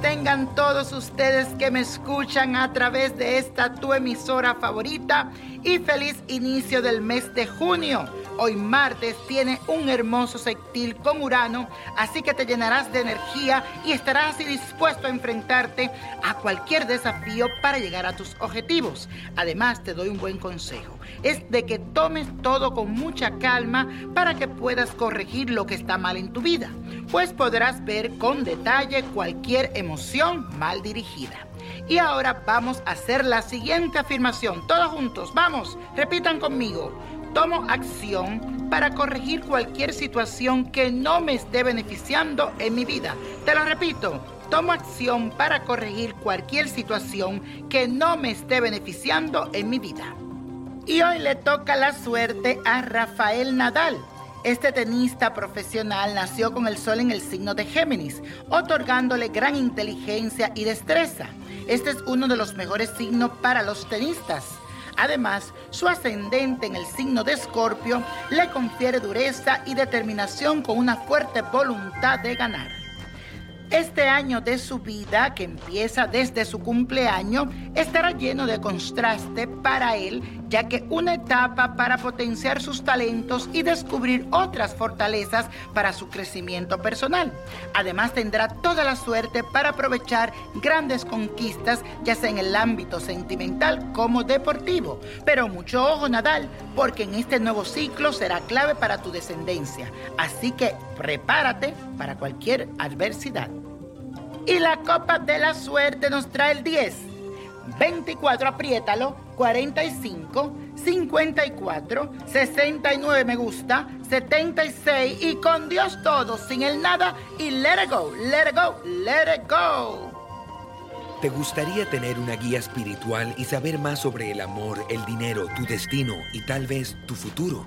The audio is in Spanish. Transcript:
Tengan todos ustedes que me escuchan a través de esta tu emisora favorita y feliz inicio del mes de junio. Hoy martes tiene un hermoso sextil con Urano, así que te llenarás de energía y estarás dispuesto a enfrentarte a cualquier desafío para llegar a tus objetivos. Además, te doy un buen consejo. Es de que tomes todo con mucha calma para que puedas corregir lo que está mal en tu vida, pues podrás ver con detalle cualquier emoción mal dirigida. Y ahora vamos a hacer la siguiente afirmación. Todos juntos, vamos, repitan conmigo. Tomo acción para corregir cualquier situación que no me esté beneficiando en mi vida. Te lo repito, tomo acción para corregir cualquier situación que no me esté beneficiando en mi vida. Y hoy le toca la suerte a Rafael Nadal. Este tenista profesional nació con el sol en el signo de Géminis, otorgándole gran inteligencia y destreza. Este es uno de los mejores signos para los tenistas. Además, su ascendente en el signo de Escorpio le confiere dureza y determinación con una fuerte voluntad de ganar. Este año de su vida, que empieza desde su cumpleaños, estará lleno de contraste para él, ya que una etapa para potenciar sus talentos y descubrir otras fortalezas para su crecimiento personal. Además tendrá toda la suerte para aprovechar grandes conquistas, ya sea en el ámbito sentimental como deportivo. Pero mucho ojo Nadal, porque en este nuevo ciclo será clave para tu descendencia. Así que prepárate para cualquier adversidad. Y la copa de la suerte nos trae el 10, 24, apriétalo, 45, 54, 69 me gusta, 76 y con Dios todo, sin el nada y let it go, let it go, let it go. ¿Te gustaría tener una guía espiritual y saber más sobre el amor, el dinero, tu destino y tal vez tu futuro?